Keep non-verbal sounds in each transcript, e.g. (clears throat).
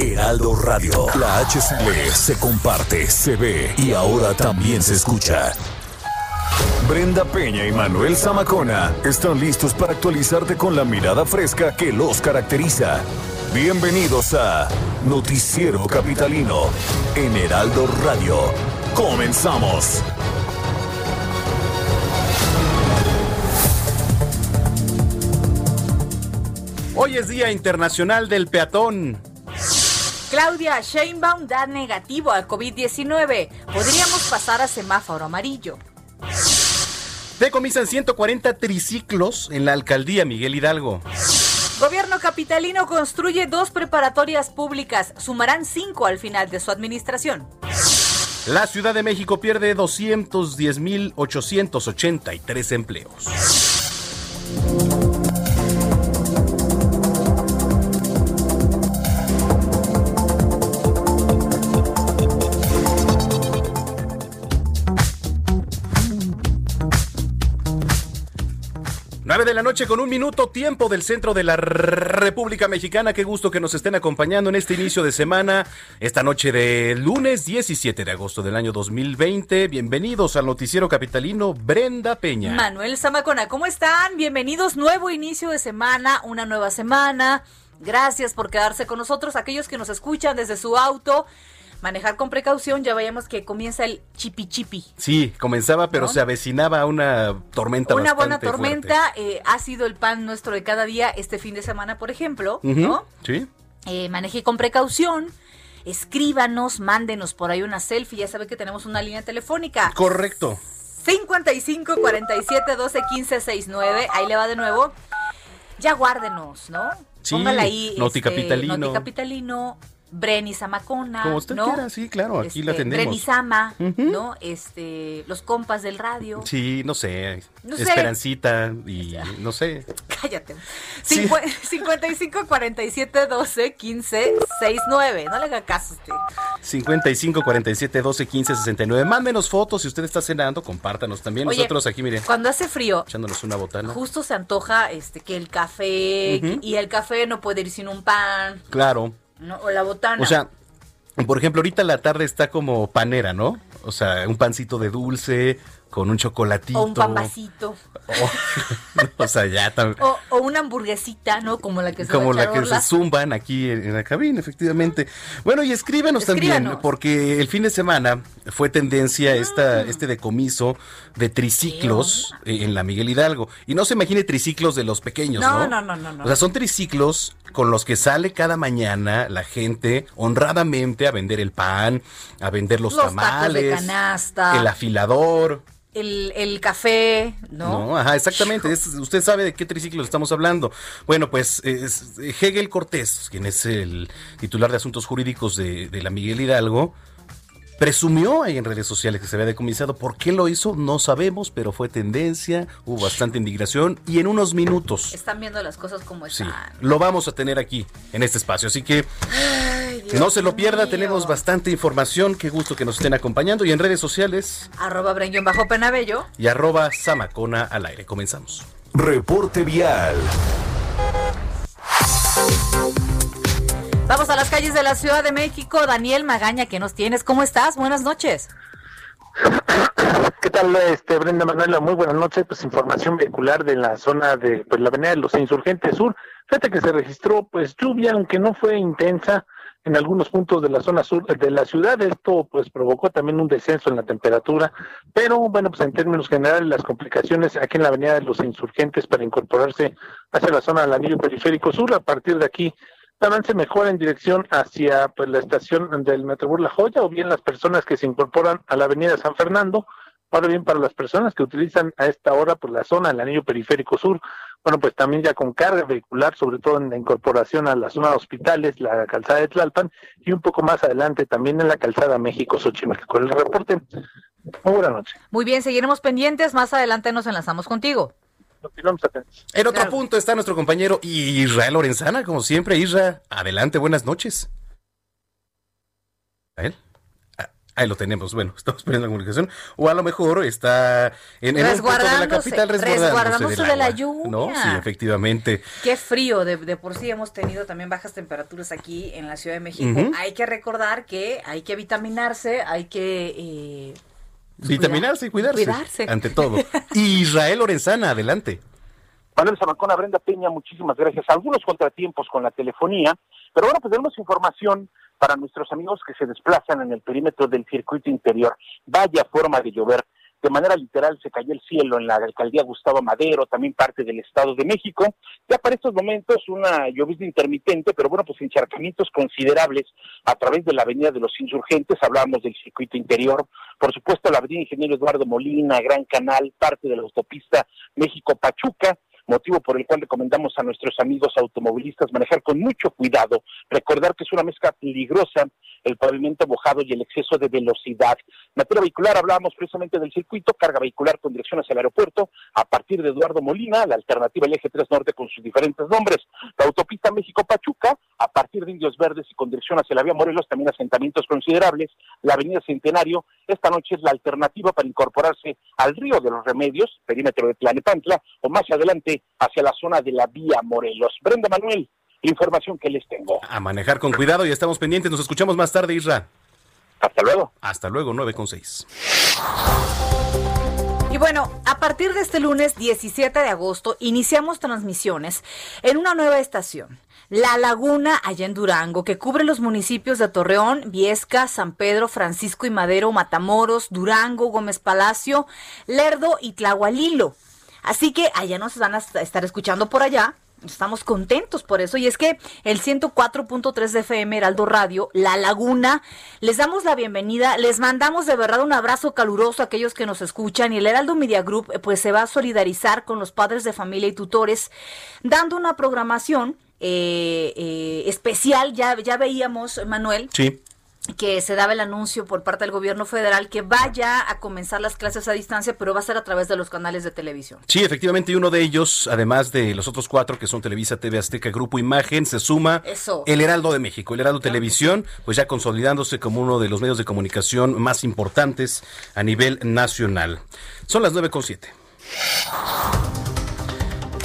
Heraldo Radio. La HCL se comparte, se ve y ahora también se escucha. Brenda Peña y Manuel Zamacona están listos para actualizarte con la mirada fresca que los caracteriza. Bienvenidos a Noticiero Capitalino en Heraldo Radio. Comenzamos. Hoy es Día Internacional del Peatón. Claudia Sheinbaum da negativo al COVID-19. Podríamos pasar a semáforo amarillo. Decomisan 140 triciclos en la alcaldía Miguel Hidalgo. Gobierno capitalino construye dos preparatorias públicas. Sumarán cinco al final de su administración. La Ciudad de México pierde 210.883 empleos. 9 de la noche con un minuto tiempo del centro de la República Mexicana. Qué gusto que nos estén acompañando en este inicio de semana, esta noche de lunes 17 de agosto del año 2020. Bienvenidos al noticiero capitalino Brenda Peña. Manuel Zamacona, ¿cómo están? Bienvenidos, nuevo inicio de semana, una nueva semana. Gracias por quedarse con nosotros, aquellos que nos escuchan desde su auto manejar con precaución, ya vayamos que comienza el chipi chipi. Sí, comenzaba, pero se avecinaba una tormenta. Una buena tormenta, eh, ha sido el pan nuestro de cada día este fin de semana, por ejemplo, ¿no? Sí. Eh, maneje con precaución. Escríbanos, mándenos por ahí una selfie. Ya sabe que tenemos una línea telefónica. Correcto. 55 47 12 15 69. Ahí le va de nuevo. Ya guárdenos, ¿no? Sí, Póngala ahí. Noticapitalino. Este, Noticapitalino Breni Samacona. Como usted ¿no? quiera, sí, claro, aquí la Este, tenemos. Breni Sama, ¿no? Este, los compas del radio. Sí, no sé, No sé. Esperancita y (laughs) no sé. Cállate. Sí. Cincu- 55 47 12 15 69. No le haga caso a usted. 55 47 12 15 69. Mándenos fotos si usted está cenando, compártanos también. Oye, Nosotros aquí, miren, Cuando hace frío, echándonos una botana. justo se antoja este que el café Ujú. y el café no puede ir sin un pan, Claro. ¿No? O la botana. O sea, por ejemplo, ahorita la tarde está como panera, ¿no? O sea, un pancito de dulce con un chocolatito. o un pan vasito. O, (laughs) o sea, ya tam- O, o una hamburguesita, ¿no? Como la que se como la que se zumban aquí en, en la cabina, efectivamente. Bueno, y escríbenos también, Escríbanos. porque el fin de semana fue tendencia esta, este decomiso de triciclos en la Miguel Hidalgo. Y no se imagine triciclos de los pequeños, No, ¿no? no, no, no, no. O sea, son triciclos con los que sale cada mañana la gente honradamente a vender el pan, a vender los, Los tacos de tamales, canasta. el afilador. El, el café, ¿no? No, ajá, exactamente. Es- usted sabe de qué triciclo estamos hablando. Bueno, pues es- Hegel Cortés, quien es el titular de asuntos jurídicos de, de la Miguel Hidalgo, presumió ahí en redes sociales que se había decomisado. ¿Por qué lo hizo? No sabemos, pero fue tendencia, hubo bastante indignación y en unos minutos, Están viendo las cosas como sí, están. lo vamos a tener aquí en este espacio. Así que Ay, no se lo pierda, mío. tenemos bastante información. Qué gusto que nos estén acompañando y en redes sociales Arroba Brenguión bajo Penabello. y arroba Samacona al aire. Comenzamos. Reporte vial. Vamos a las calles de la Ciudad de México. Daniel Magaña, ¿qué nos tienes? ¿Cómo estás? Buenas noches. (coughs) ¿Qué tal, este, Brenda Manuela? Muy buenas noches. Pues información vehicular de la zona de pues, la Avenida de los Insurgentes Sur. Fíjate que se registró pues lluvia, aunque no fue intensa en algunos puntos de la zona sur de la ciudad. Esto pues provocó también un descenso en la temperatura, pero bueno, pues en términos generales las complicaciones aquí en la Avenida de los Insurgentes para incorporarse hacia la zona del anillo periférico sur. A partir de aquí avance mejora en dirección hacia pues la estación del Metrobús La Joya o bien las personas que se incorporan a la avenida San Fernando. Ahora bien, para las personas que utilizan a esta hora por la zona del anillo periférico sur, bueno, pues también ya con carga vehicular, sobre todo en la incorporación a la zona de hospitales, la calzada de Tlalpan, y un poco más adelante también en la calzada México-Xochimilco. El reporte, muy buena noche. Muy bien, seguiremos pendientes, más adelante nos enlazamos contigo. En otro punto está nuestro compañero Israel Lorenzana, como siempre. Israel, adelante, buenas noches. ¿A él? Ahí lo tenemos. Bueno, (laughs) estamos perdiendo la comunicación. O a lo mejor está en, el de la capital resguardándose, de la lluvia. No, sí, efectivamente. Qué frío. De, por sí hemos tenido también bajas temperaturas aquí en la Ciudad de México. Hay que recordar que hay que vitaminarse, hay que... Eh, vitaminarse y cuidarse, cuidarse. Ante todo. Israel Lorenzana, adelante. Manuel Zamacona, Brenda Peña, muchísimas gracias. Algunos contratiempos con la telefonía, pero bueno, pues tenemos información para nuestros amigos que se desplazan en el perímetro del circuito interior. Vaya forma de llover. De manera literal se cayó el cielo en la alcaldía Gustavo Madero, también parte del Estado de México. Ya para estos momentos una llovizna intermitente, pero bueno, pues encharcamientos considerables a través de la avenida de los insurgentes, hablábamos del circuito interior, por supuesto la avenida Ingeniero Eduardo Molina, Gran Canal, parte de la autopista México-Pachuca, motivo por el cual recomendamos a nuestros amigos automovilistas manejar con mucho cuidado, recordar que es una mezcla peligrosa el pavimento mojado y el exceso de velocidad. Materia vehicular, hablábamos precisamente del circuito, carga vehicular con dirección hacia el aeropuerto, a partir de Eduardo Molina, la alternativa el eje 3 Norte con sus diferentes nombres, la autopista México-Pachuca, a partir de Indios Verdes y con dirección hacia la vía Morelos, también asentamientos considerables, la avenida Centenario, esta noche es la alternativa para incorporarse al río de los Remedios, perímetro de Planepantla, o más adelante hacia la zona de la vía Morelos. Brenda Manuel, información que les tengo. A manejar con cuidado y estamos pendientes. Nos escuchamos más tarde, Isra. Hasta luego. Hasta luego, 9 con 6. Bueno, a partir de este lunes 17 de agosto iniciamos transmisiones en una nueva estación. La Laguna, allá en Durango, que cubre los municipios de Torreón, Viesca, San Pedro, Francisco y Madero, Matamoros, Durango, Gómez Palacio, Lerdo y Tlahualilo. Así que allá nos van a estar escuchando por allá. Estamos contentos por eso. Y es que el 104.3 de FM Heraldo Radio, La Laguna, les damos la bienvenida. Les mandamos de verdad un abrazo caluroso a aquellos que nos escuchan. Y el Heraldo Media Group, eh, pues se va a solidarizar con los padres de familia y tutores, dando una programación eh, eh, especial. Ya, ya veíamos, Manuel. Sí que se daba el anuncio por parte del gobierno federal que vaya a comenzar las clases a distancia, pero va a ser a través de los canales de televisión. Sí, efectivamente, y uno de ellos, además de los otros cuatro que son Televisa, TV Azteca, Grupo Imagen, se suma el Heraldo de México, el Heraldo Televisión, pues ya consolidándose como uno de los medios de comunicación más importantes a nivel nacional. Son las nueve con siete.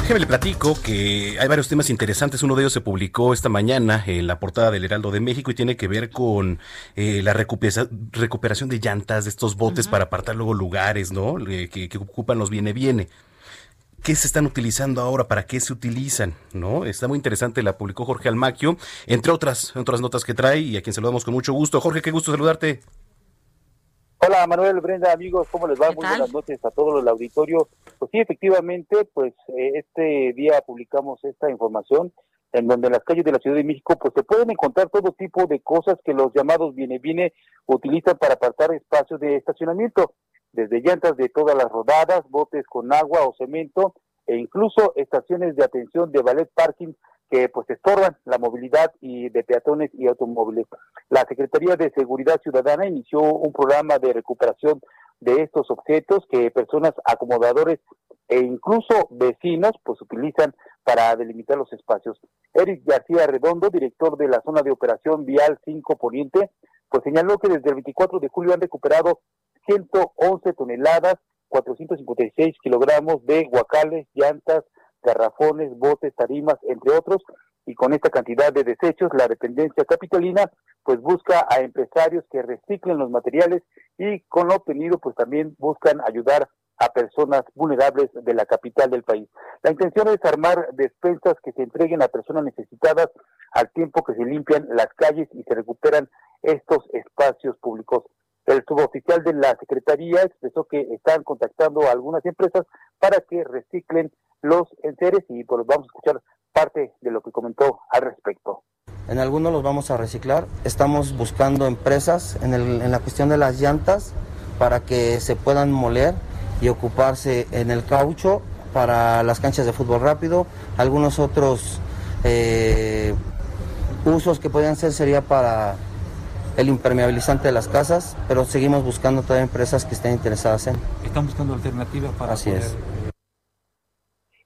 Déjeme le platico que hay varios temas interesantes. Uno de ellos se publicó esta mañana en la portada del Heraldo de México y tiene que ver con eh, la recuperación de llantas de estos botes para apartar luego lugares, ¿no? Que, ocupan los viene-viene. ¿Qué se están utilizando ahora? ¿Para qué se utilizan? ¿No? Está muy interesante, la publicó Jorge Almaquio, entre otras, otras notas que trae y a quien saludamos con mucho gusto. Jorge, qué gusto saludarte. Hola Manuel, Brenda, amigos, ¿cómo les va? Muy buenas noches a todos el auditorio. Pues sí, efectivamente, pues eh, este día publicamos esta información en donde en las calles de la Ciudad de México pues se pueden encontrar todo tipo de cosas que los llamados viene viene utilizan para apartar espacios de estacionamiento, desde llantas de todas las rodadas, botes con agua o cemento e incluso estaciones de atención de ballet parking que pues estorban la movilidad y de peatones y automóviles. La Secretaría de Seguridad Ciudadana inició un programa de recuperación de estos objetos que personas acomodadores e incluso vecinos pues utilizan para delimitar los espacios. Eric García Redondo, director de la zona de operación Vial 5 Poniente, pues señaló que desde el 24 de julio han recuperado 111 toneladas, 456 kilogramos de guacales, llantas, garrafones, botes, tarimas, entre otros, y con esta cantidad de desechos, la dependencia capitalina pues busca a empresarios que reciclen los materiales y con lo obtenido pues también buscan ayudar a personas vulnerables de la capital del país. La intención es armar despensas que se entreguen a personas necesitadas al tiempo que se limpian las calles y se recuperan estos espacios públicos. El suboficial de la Secretaría expresó que están contactando a algunas empresas para que reciclen los enseres y pues vamos a escuchar parte de lo que comentó al respecto. En algunos los vamos a reciclar. Estamos buscando empresas en, el, en la cuestión de las llantas para que se puedan moler y ocuparse en el caucho para las canchas de fútbol rápido, algunos otros eh, usos que podrían ser sería para el impermeabilizante de las casas, pero seguimos buscando todavía empresas que estén interesadas en. Están buscando alternativas para Así es.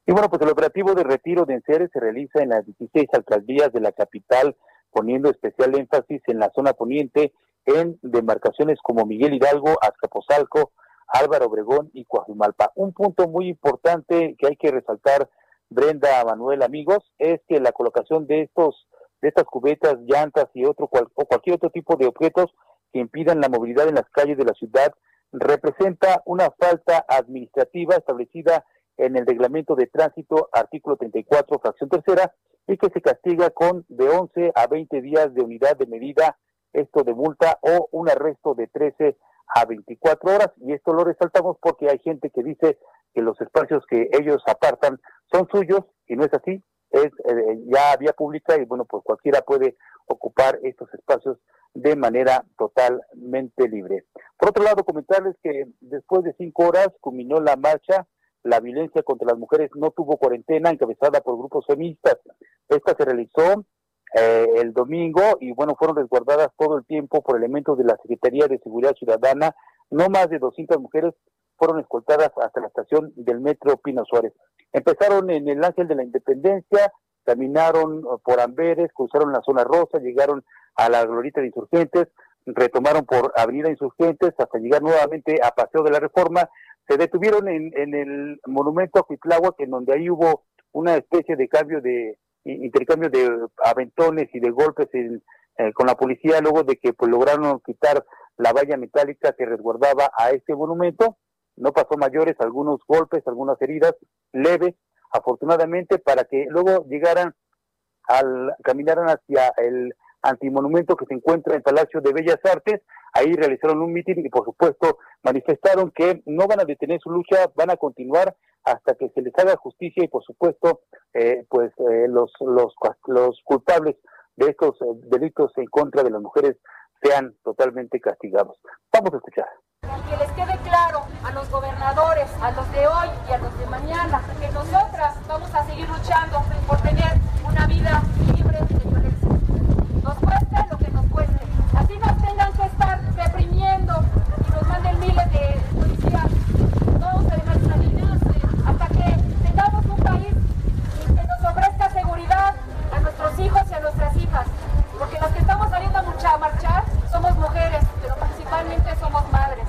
Y bueno, pues el operativo de retiro de enseres se realiza en las 16 alcaldías de la capital, poniendo especial énfasis en la zona poniente, en demarcaciones como Miguel Hidalgo, Azcapotzalco, Álvaro Obregón y Coajimalpa. Un punto muy importante que hay que resaltar, Brenda, Manuel, amigos, es que la colocación de estos de estas cubetas, llantas y otro o cualquier otro tipo de objetos que impidan la movilidad en las calles de la ciudad representa una falta administrativa establecida en el reglamento de tránsito, artículo 34, fracción tercera, y que se castiga con de 11 a 20 días de unidad de medida, esto de multa o un arresto de 13 a 24 horas. Y esto lo resaltamos porque hay gente que dice que los espacios que ellos apartan son suyos y no es así es eh, ya vía pública y bueno, pues cualquiera puede ocupar estos espacios de manera totalmente libre. Por otro lado, comentarles que después de cinco horas culminó la marcha, la violencia contra las mujeres no tuvo cuarentena, encabezada por grupos feministas. Esta se realizó eh, el domingo y bueno, fueron resguardadas todo el tiempo por elementos de la Secretaría de Seguridad Ciudadana. No más de 200 mujeres fueron escoltadas hasta la estación del metro Pino Suárez. Empezaron en el Ángel de la Independencia, caminaron uh, por Amberes, cruzaron la zona rosa, llegaron a la Glorita de Insurgentes, retomaron por Avenida Insurgentes hasta llegar nuevamente a Paseo de la Reforma, se detuvieron en, el monumento a Cuitláhuac, en donde ahí hubo una especie de cambio de intercambio de aventones y de golpes eh, con la policía luego de que pues, lograron quitar la valla metálica que resguardaba a este monumento. No pasó mayores, algunos golpes, algunas heridas leves, afortunadamente, para que luego llegaran al, caminaran hacia el antimonumento que se encuentra en Palacio de Bellas Artes, ahí realizaron un mitin y por supuesto manifestaron que no van a detener su lucha, van a continuar hasta que se les haga justicia y por supuesto eh, pues eh, los, los, los culpables de estos eh, delitos en contra de las mujeres sean totalmente castigados. Vamos a escuchar. Que les quede claro a los gobernadores, a los de hoy y a los de mañana, que nosotras vamos a seguir luchando por tener una vida libre de. Nos cueste lo que nos cueste. Así nos tengan que estar reprimiendo y nos manden miles de policías. No dejar salir hasta que tengamos un país que nos ofrezca seguridad a nuestros hijos y a nuestras hijas. Porque los que estamos saliendo a marchar somos mujeres, pero principalmente somos madres.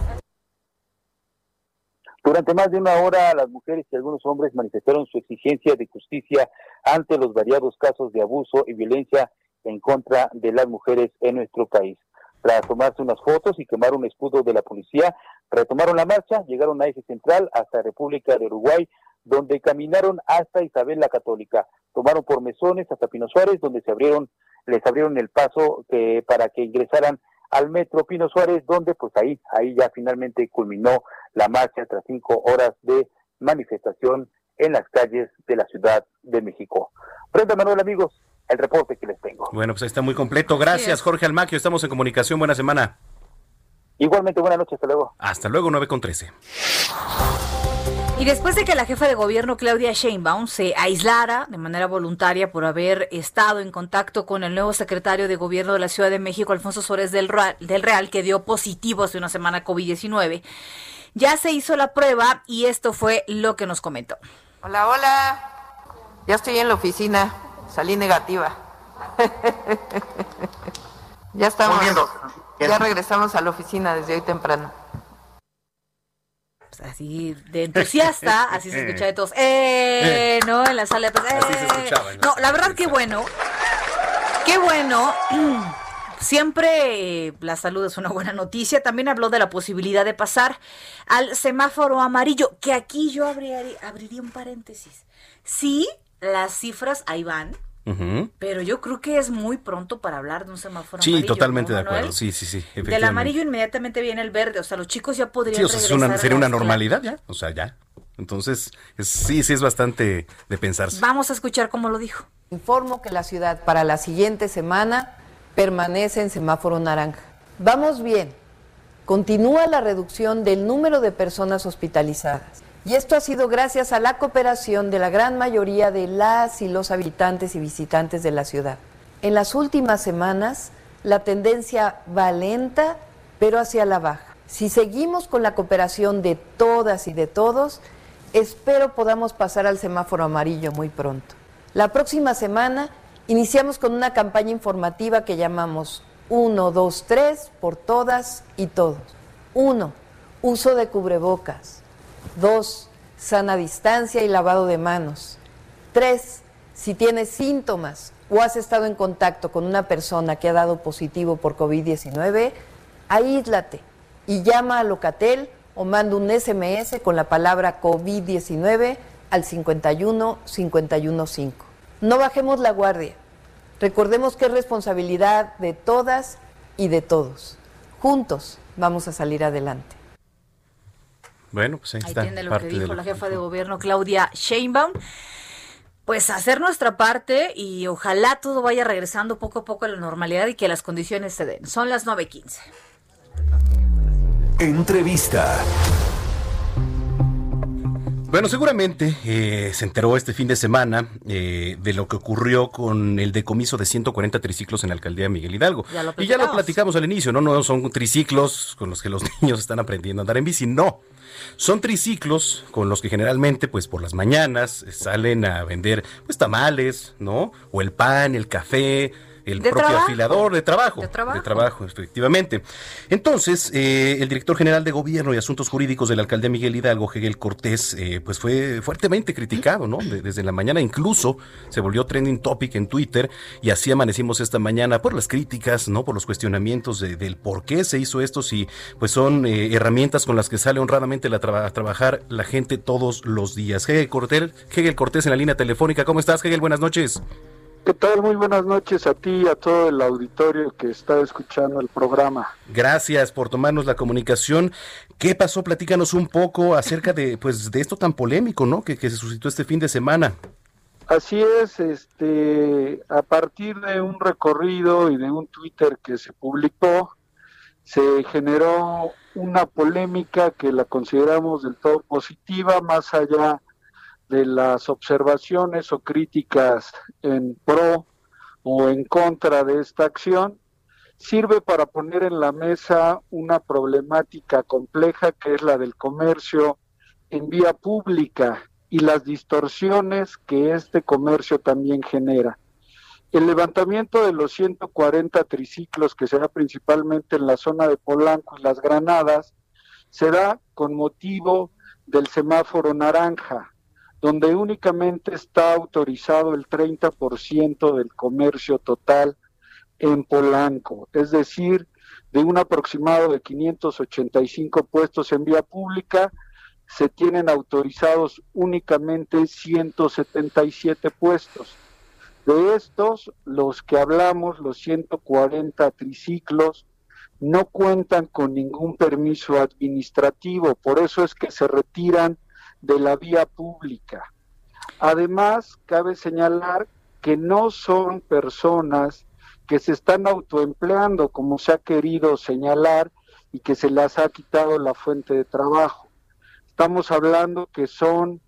Durante más de una hora, las mujeres y algunos hombres manifestaron su exigencia de justicia ante los variados casos de abuso y violencia en contra de las mujeres en nuestro país. Tras tomarse unas fotos y quemar un escudo de la policía, retomaron la marcha, llegaron a Eje Central hasta República de Uruguay, donde caminaron hasta Isabel la Católica. Tomaron por mesones hasta Pino Suárez, donde se abrieron, les abrieron el paso que, para que ingresaran al metro Pino Suárez, donde pues ahí, ahí ya finalmente culminó la marcha tras cinco horas de manifestación en las calles de la Ciudad de México. Brenda Manuel, amigos, el reporte que les tengo. Bueno, pues ahí está muy completo. Gracias, Jorge Almaquio. Estamos en comunicación. Buena semana. Igualmente, buenas noches. Hasta luego. Hasta luego, 9 con 13. Y después de que la jefa de gobierno Claudia Sheinbaum se aislara de manera voluntaria por haber estado en contacto con el nuevo secretario de gobierno de la Ciudad de México, Alfonso Suárez del Real, del Real que dio positivo hace una semana COVID-19, ya se hizo la prueba y esto fue lo que nos comentó. Hola, hola. Ya estoy en la oficina. Salí negativa. ya estamos. Ya regresamos a la oficina desde hoy temprano así de entusiasta, (laughs) así se escucha de todos, ¡eh! ¿No? En la sala de ¡eh! No, la verdad que bueno, qué bueno. (clears throat) Siempre la salud es una buena noticia. También habló de la posibilidad de pasar al semáforo amarillo, que aquí yo abriría, abriría un paréntesis. Sí, las cifras ahí van, pero yo creo que es muy pronto para hablar de un semáforo sí, amarillo. Sí, totalmente de acuerdo. Sí, sí, sí. Del amarillo inmediatamente viene el verde. O sea, los chicos ya podrían. Sí, o sea, una, sería una normalidad ya. O sea, ya. Entonces, sí, sí es bastante de pensarse. Vamos a escuchar cómo lo dijo. Informo que la ciudad para la siguiente semana permanece en semáforo naranja. Vamos bien. Continúa la reducción del número de personas hospitalizadas Y esto ha sido gracias a la cooperación de la gran mayoría de las y los habitantes y visitantes de la ciudad. En las últimas semanas, la tendencia va lenta, pero hacia la baja. Si seguimos con la cooperación de todas y de todos, espero podamos pasar al semáforo amarillo muy pronto. La próxima semana iniciamos con una campaña informativa que llamamos 1, 2, 3 por todas y todos. 1. Uso de cubrebocas. 2. Sana distancia y lavado de manos. 3. Si tienes síntomas o has estado en contacto con una persona que ha dado positivo por COVID-19, aíslate y llama a Locatel o manda un SMS con la palabra COVID-19 al 51 515. No bajemos la guardia. Recordemos que es responsabilidad de todas y de todos. Juntos vamos a salir adelante. Bueno, pues ahí, ahí está. tiene lo que dijo la jefa de gobierno Claudia Sheinbaum. Pues hacer nuestra parte y ojalá todo vaya regresando poco a poco a la normalidad y que las condiciones se den. Son las 9.15. Entrevista. Bueno, seguramente eh, se enteró este fin de semana eh, de lo que ocurrió con el decomiso de 140 triciclos en la alcaldía de Miguel Hidalgo. Ya y ya lo platicamos al inicio, ¿no? No son triciclos con los que los (laughs) niños están aprendiendo a andar en bici, no. Son triciclos con los que generalmente, pues por las mañanas, salen a vender pues tamales, ¿no? O el pan, el café, el ¿De propio trabajo? afilador de trabajo, De trabajo. trabajo, efectivamente. Entonces, eh, el director general de Gobierno y Asuntos Jurídicos de la alcaldía Miguel Hidalgo, Hegel Cortés, eh, pues fue fuertemente criticado, ¿no? De- desde la mañana incluso se volvió trending topic en Twitter y así amanecimos esta mañana por las críticas, ¿no? Por los cuestionamientos de- del por qué se hizo esto, si pues son eh, herramientas con las que sale honradamente la a trabajar la gente todos los días. Hegel Cortés, Hegel Cortés en la línea telefónica. ¿Cómo estás, Hegel? Buenas noches. ¿Qué tal? Muy buenas noches a ti y a todo el auditorio que está escuchando el programa. Gracias por tomarnos la comunicación. ¿Qué pasó? Platícanos un poco acerca de, pues, de esto tan polémico, ¿no? Que, que se suscitó este fin de semana. Así es, este, a partir de un recorrido y de un Twitter que se publicó, se generó una polémica que la consideramos del todo positiva, más allá de las observaciones o críticas en pro o en contra de esta acción, sirve para poner en la mesa una problemática compleja que es la del comercio en vía pública y las distorsiones que este comercio también genera. El levantamiento de los 140 triciclos que se da principalmente en la zona de Polanco y las Granadas se da con motivo del semáforo naranja, donde únicamente está autorizado el 30% del comercio total en Polanco, es decir, de un aproximado de 585 puestos en vía pública, se tienen autorizados únicamente 177 puestos. De estos, los que hablamos, los 140 triciclos, no cuentan con ningún permiso administrativo, por eso es que se retiran de la vía pública. Además, cabe señalar que no son personas que se están autoempleando, como se ha querido señalar, y que se les ha quitado la fuente de trabajo. Estamos hablando que son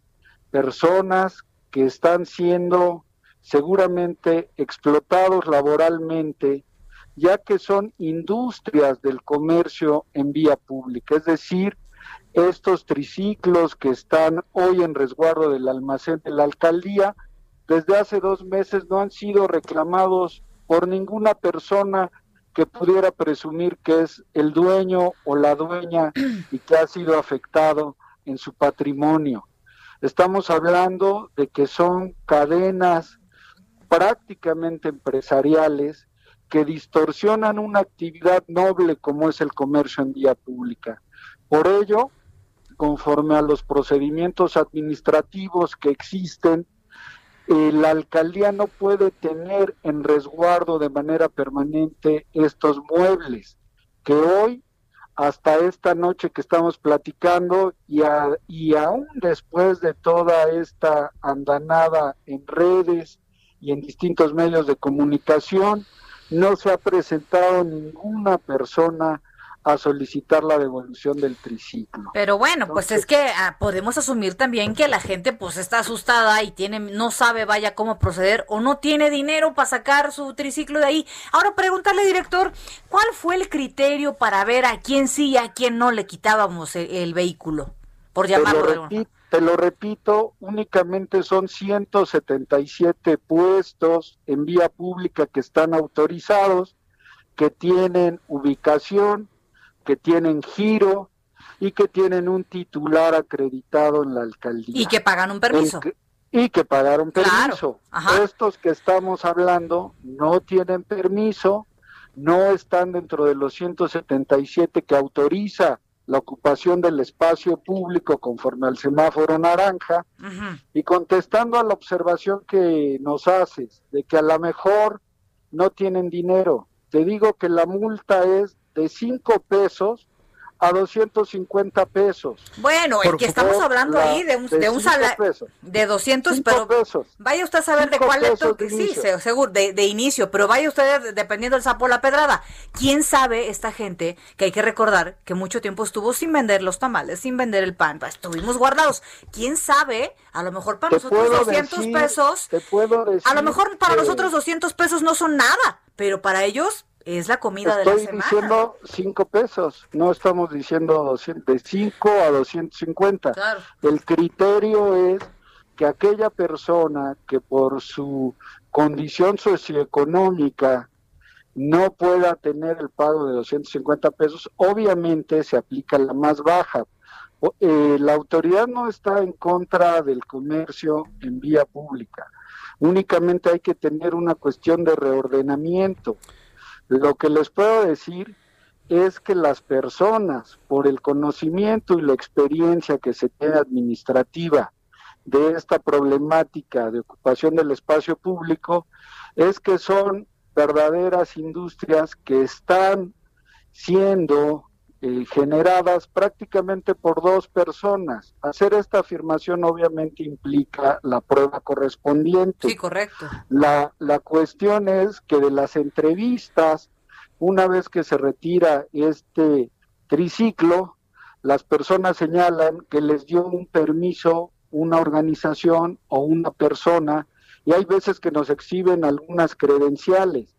personas que están siendo seguramente explotados laboralmente, ya que son industrias del comercio en vía pública, es decir, estos triciclos que están hoy en resguardo del almacén de la alcaldía, desde hace dos meses no han sido reclamados por ninguna persona que pudiera presumir que es el dueño o la dueña y que ha sido afectado en su patrimonio. Estamos hablando de que son cadenas prácticamente empresariales que distorsionan una actividad noble como es el comercio en vía pública. Por ello, conforme a los procedimientos administrativos que existen, la alcaldía no puede tener en resguardo de manera permanente estos muebles que hoy, hasta esta noche que estamos platicando y, a- y aún después de toda esta andanada en redes y en distintos medios de comunicación, no se ha presentado ninguna persona a solicitar la devolución del triciclo. Pero bueno, pues es que ah, podemos asumir también que la gente pues está asustada y tiene no sabe vaya cómo proceder o no tiene dinero para sacar su triciclo de ahí. Ahora pregúntale, director, ¿cuál fue el criterio para ver a quién sí y a quién no le quitábamos el, vehículo? Por llamarlo te lo, repito, te lo repito, únicamente son 177 puestos en vía pública que están autorizados, que tienen ubicación, que tienen giro y que tienen un titular acreditado en la alcaldía. Y que pagan un permiso. y que pagaron permiso. Estos que estamos hablando no tienen permiso, no están dentro de los 177 que autoriza la ocupación del espacio público conforme al semáforo naranja y contestando a la observación que nos haces de que a lo mejor no tienen dinero, te digo que la multa es de cinco pesos a 250 pesos. Bueno, el que estamos hablando ahí de un, de, un salario de 200, pero pesos. vaya usted a saber de cuál es que sí, seguro, de, de, inicio, pero vaya usted dependiendo del sapo la pedrada. ¿Quién sabe esta gente que hay que recordar que mucho tiempo estuvo sin vender los tamales, sin vender el pan, pues, estuvimos guardados? ¿Quién sabe? A lo mejor para nosotros 200 pesos, te puedo a lo mejor para nosotros 200 pesos no son nada, pero para ellos es la comida de la semana. Estoy diciendo 5 pesos, no estamos diciendo de 5 a 250. Claro. El criterio es que aquella persona que por su condición socioeconómica no pueda tener el pago de 250 pesos, obviamente se aplica la más baja. Eh, la autoridad no está en contra del comercio en vía pública. Únicamente hay que tener una cuestión de reordenamiento. Lo que les puedo decir es que las personas, por el conocimiento y la experiencia que se tiene administrativa de esta problemática de ocupación del espacio público, es que son verdaderas industrias que están siendo eh, generadas prácticamente por dos personas. Hacer esta afirmación obviamente implica la prueba correspondiente. Sí, correcto. La, la cuestión es que de las entrevistas, una vez que se retira este triciclo, las personas señalan que les dio un permiso una organización o una persona y hay veces que nos exhiben algunas credenciales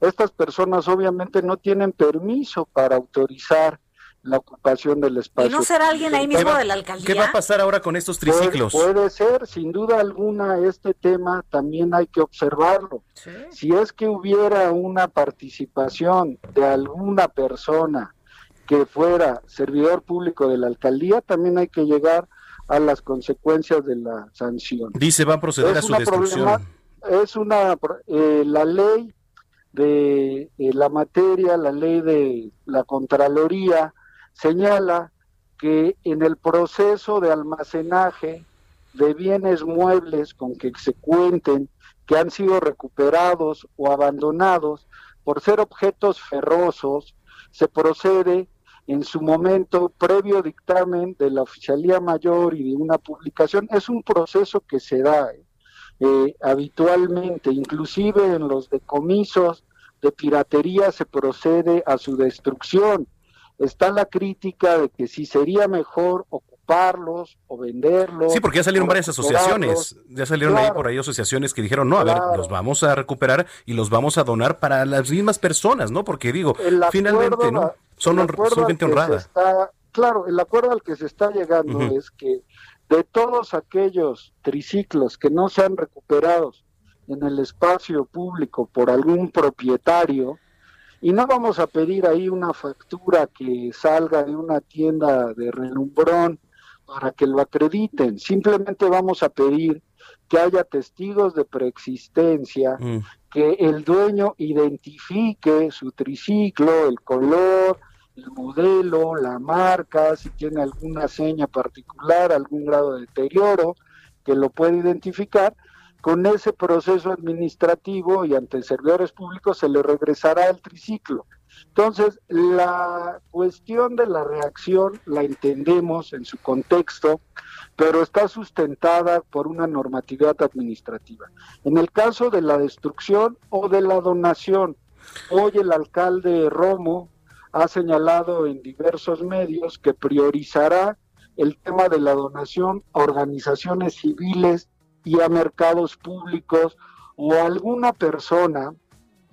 estas personas obviamente no tienen permiso para autorizar la ocupación del espacio. ¿Y no será alguien ahí mismo de la alcaldía? ¿Qué va a pasar ahora con estos triciclos? Puede, ser, sin duda alguna, este tema también hay que observarlo. Si es que hubiera una participación de alguna persona que fuera servidor público de la alcaldía, también hay que llegar a las consecuencias de la sanción. Dice, va a proceder a su destrucción. Es una, eh, la ley de la materia, la ley de la Contraloría, señala que en el proceso de almacenaje de bienes muebles con que se cuenten que han sido recuperados o abandonados por ser objetos ferrosos, se procede en su momento previo dictamen de la Oficialía Mayor y de una publicación. Es un proceso que se da. ¿eh? Eh, habitualmente, inclusive en los decomisos de piratería se procede a su destrucción. Está la crítica de que si sería mejor ocuparlos o venderlos. Sí, porque ya salieron varias asociaciones, ya salieron ahí por ahí asociaciones que dijeron, no, a ver, los vamos a recuperar y los vamos a donar para las mismas personas, ¿no? Porque digo, finalmente, ¿no? Son, son gente honrada. claro, el acuerdo al que se está llegando es que de todos aquellos triciclos que no se han recuperado en el espacio público por algún propietario, y no vamos a pedir ahí una factura que salga de una tienda de relumbrón para que lo acrediten, simplemente vamos a pedir que haya testigos de preexistencia, mm. que el dueño identifique su triciclo, el color, el modelo, la marca, si tiene alguna seña particular, algún grado de deterioro, que lo pueda identificar. Con ese proceso administrativo y ante servidores públicos se le regresará el triciclo. Entonces, la cuestión de la reacción la entendemos en su contexto, pero está sustentada por una normatividad administrativa. En el caso de la destrucción o de la donación, hoy el alcalde Romo ha señalado en diversos medios que priorizará el tema de la donación a organizaciones civiles y a mercados públicos o a alguna persona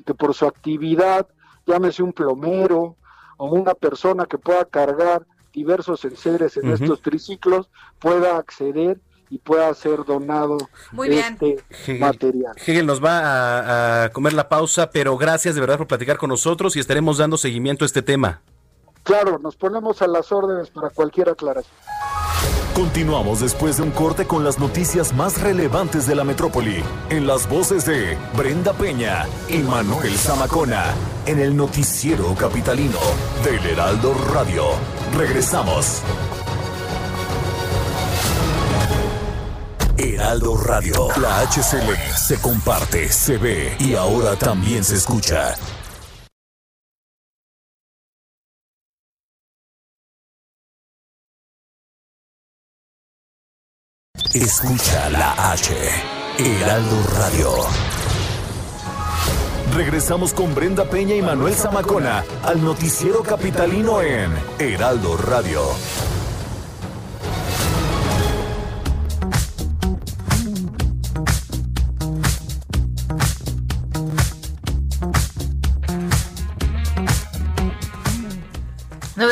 que por su actividad, llámese un plomero o una persona que pueda cargar diversos enseres en estos triciclos, pueda acceder y pueda ser donado este material. Hegel nos va a, comer la pausa, pero gracias de verdad por platicar con nosotros y estaremos dando seguimiento a este tema. Claro, nos ponemos a las órdenes para cualquier aclaración. Continuamos después de un corte con las noticias más relevantes de la metrópoli, en las voces de Brenda Peña y Manuel Zamacona, en el noticiero capitalino del Heraldo Radio. Regresamos. Heraldo Radio, la HCL se comparte, se ve y ahora también se escucha. Escucha la H. Heraldo Radio. Regresamos con Brenda Peña y Manuel Zamacona al noticiero capitalino en Heraldo Radio.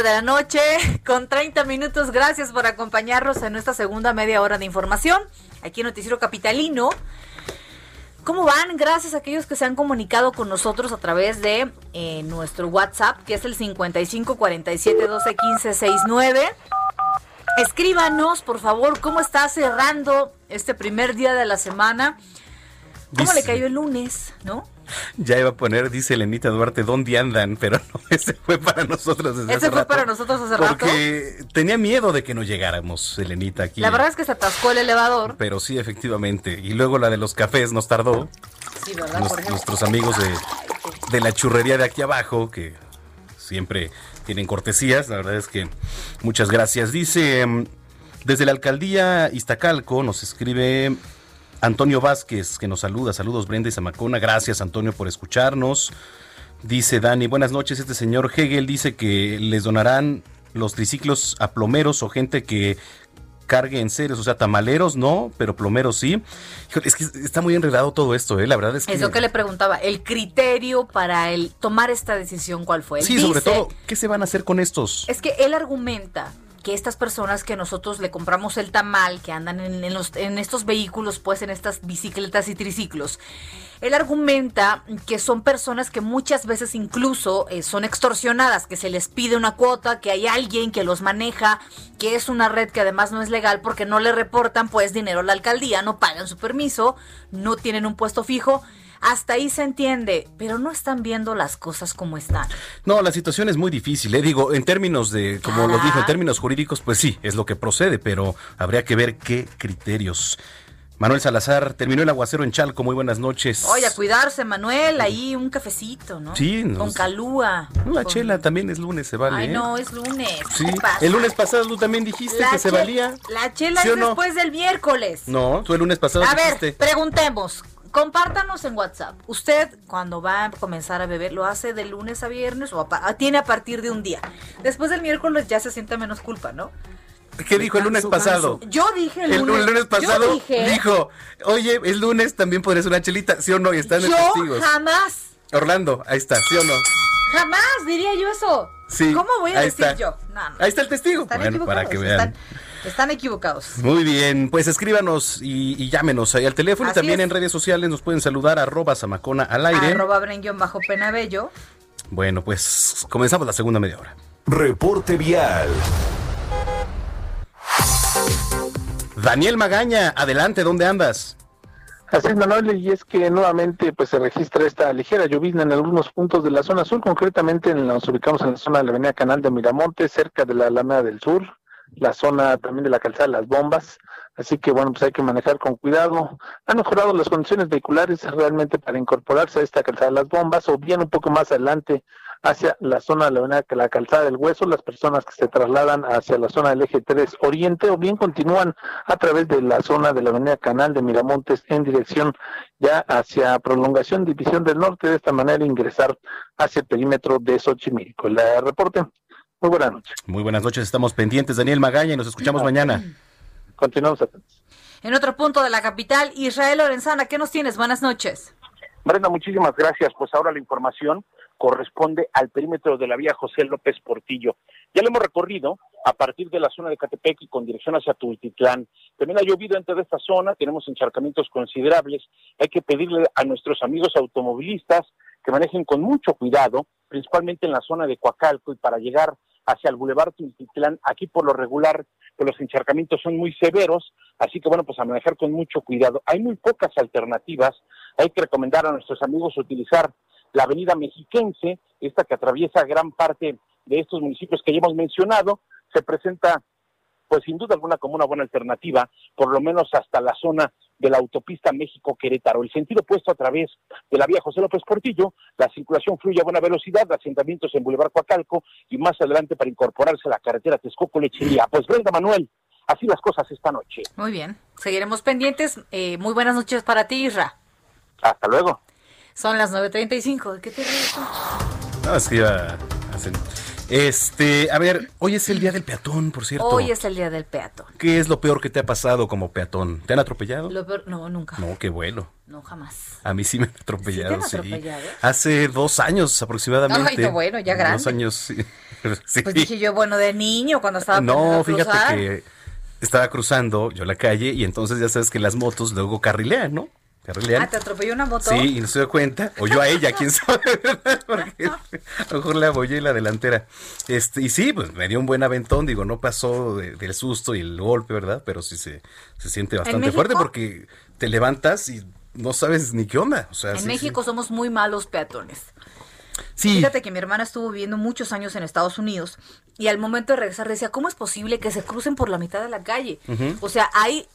De la noche (laughs) con 30 minutos. Gracias por acompañarnos en nuestra segunda media hora de información aquí en Noticiero Capitalino. ¿Cómo van? Gracias a aquellos que se han comunicado con nosotros a través de eh, nuestro WhatsApp, que es el 55 47 12 15 69. Escríbanos, por favor, cómo está cerrando este primer día de la semana. ¿Cómo le cayó el lunes, no? Ya iba a poner, dice Lenita Duarte, ¿dónde andan? (laughs) Pero no, ese fue para nosotros desde Ese fue para nosotros hace rato. Porque tenía miedo de que no llegáramos, Elenita, aquí. La verdad es que se atascó el elevador. Pero sí, efectivamente. Y luego la de los cafés nos tardó. Sí, ¿verdad? nuestros amigos de, de la churrería de aquí abajo, que siempre tienen cortesías. La verdad es que muchas gracias. Dice, mm, desde la alcaldía Iztacalco nos escribe Antonio Vázquez, que nos saluda. Saludos, Brenda y Zamacona. Gracias, Antonio, por escucharnos. Dice Dani, buenas noches. Este señor Hegel dice que les donarán los triciclos a plomeros o gente que cargue en seres, o sea, tamaleros no, pero plomeros sí. Es que está muy enredado todo esto, ¿eh? La verdad es que... Eso que le preguntaba, el criterio para el tomar esta decisión, ¿cuál fue? sí, sobre todo, ¿qué se van a hacer con estos? Es que él argumenta que estas personas que nosotros le compramos el tamal, que andan en, estos vehículos, pues en estas bicicletas y triciclos, él argumenta que son personas que muchas veces incluso eh, son extorsionadas, que se les pide una cuota, que hay alguien que los maneja, que es una red que además no es legal porque no le reportan pues dinero a la alcaldía, no pagan su permiso, no tienen un puesto fijo hasta ahí se entiende, pero no están viendo las cosas como están. No, la situación es muy difícil. Le ¿eh? digo, en términos de, como lo dijo, en términos jurídicos, pues sí, es lo que procede, pero habría que ver qué criterios. Manuel Salazar, terminó el aguacero en Chalco, muy buenas noches. Oye, a cuidarse, Manuel, ahí un cafecito, ¿no? Sí. Con calúa. La chela también es lunes, se vale. Ay, ¿eh? no, es lunes. Sí. El lunes pasado tú también dijiste que se valía. La chela es después del miércoles. No, tú el lunes pasado A ver, preguntemos, compártanos en WhatsApp. Usted, cuando va a comenzar a beber, ¿lo hace de lunes a viernes o tiene a partir de un día? Después del miércoles ya se siente menos culpa, ¿no? ¿Qué dijo el lunes pasado? Yo dije el lunes. El lunes pasado dijo, oye, el lunes también podría ser una chelita, ¿sí o no? Y están en testigos. jamás. Orlando, ahí está, ¿sí o no? Jamás diría yo eso. Sí. ¿Cómo voy a decir yo? Ahí está el testigo. bueno, para que vean. Están equivocados. Muy bien, pues escríbanos y, llámenos ahí al teléfono y también en redes sociales nos pueden saludar arroba Samacona al aire. Arroba bajo penabello. Bueno, pues comenzamos la segunda media hora. Reporte vial. Daniel Magaña, adelante, ¿dónde andas? Así es, Manuel, y es que nuevamente pues se registra esta ligera llovizna en algunos puntos de la zona sur, concretamente nos ubicamos en la zona de la avenida Canal de Miramonte, cerca de la Alameda del Sur, la zona también de la calzada Las Bombas, así que bueno, pues hay que manejar con cuidado. Han mejorado las condiciones vehiculares realmente para incorporarse a esta calzada Las Bombas o bien un poco más adelante hacia la zona de la, la calzada del hueso, las personas que se trasladan hacia la zona del eje 3 oriente o bien continúan a través de la zona de la avenida Canal de Miramontes en dirección ya hacia prolongación división del norte, de esta manera ingresar hacia el perímetro de Xochimilco. La reporte, muy buenas noches. Muy buenas noches, estamos pendientes. Daniel Magaña y nos escuchamos mañana. Continuamos atentos. En otro punto de la capital, Israel Lorenzana, ¿qué nos tienes? Buenas noches. Brenda, muchísimas gracias. Pues ahora la información corresponde al perímetro de la vía José López Portillo. Ya lo hemos recorrido a partir de la zona de Catepec y con dirección hacia Tultitlán. También ha llovido dentro de esta zona, tenemos encharcamientos considerables. Hay que pedirle a nuestros amigos automovilistas que manejen con mucho cuidado, principalmente en la zona de Coacalco y para llegar hacia el Boulevard Tultitlán. Aquí por lo regular pues los encharcamientos son muy severos, así que bueno, pues a manejar con mucho cuidado. Hay muy pocas alternativas. Hay que recomendar a nuestros amigos utilizar la avenida mexiquense, esta que atraviesa gran parte de estos municipios que ya hemos mencionado, se presenta pues sin duda alguna como una buena alternativa, por lo menos hasta la zona de la autopista México-Querétaro. El sentido opuesto a través de la vía José López Portillo, la circulación fluye a buena velocidad, asentamientos en Boulevard Coacalco y más adelante para incorporarse a la carretera Texcoco-Lechería. Pues Brenda Manuel, así las cosas esta noche. Muy bien, seguiremos pendientes. Eh, muy buenas noches para ti, Isra. Hasta luego. Son las 9.35. ¿Qué te ríes? No, es que iba a. Este, a ver, hoy es el día del peatón, por cierto. Hoy es el día del peatón. ¿Qué es lo peor que te ha pasado como peatón? ¿Te han atropellado? Lo peor, no, nunca. No, qué bueno. No, jamás. A mí sí me han atropellado, ¿Sí te han atropellado? Hace dos años aproximadamente. Ay, no, bueno, ya grande. Dos años, sí. (laughs) Sí. Pues dije yo, bueno, de niño, cuando estaba No, fíjate cruzar. que estaba cruzando yo la calle y entonces ya sabes que las motos luego carrilean, ¿no? Ah, te atropelló una moto. Sí, y no se dio cuenta, o yo a ella, quién (laughs) sabe, ¿verdad? Porque a lo mejor le abollé la delantera. Este, y sí, pues me dio un buen aventón, digo, no pasó de- del susto y el golpe, ¿verdad? Pero sí se, se siente bastante fuerte porque te levantas y no sabes ni qué onda. O sea, En sí, México somos muy malos peatones. Sí. Fíjate que mi hermana estuvo viviendo muchos años en Estados Unidos y al momento de regresar decía, ¿cómo es posible que se crucen por la mitad de la calle? O sea, hay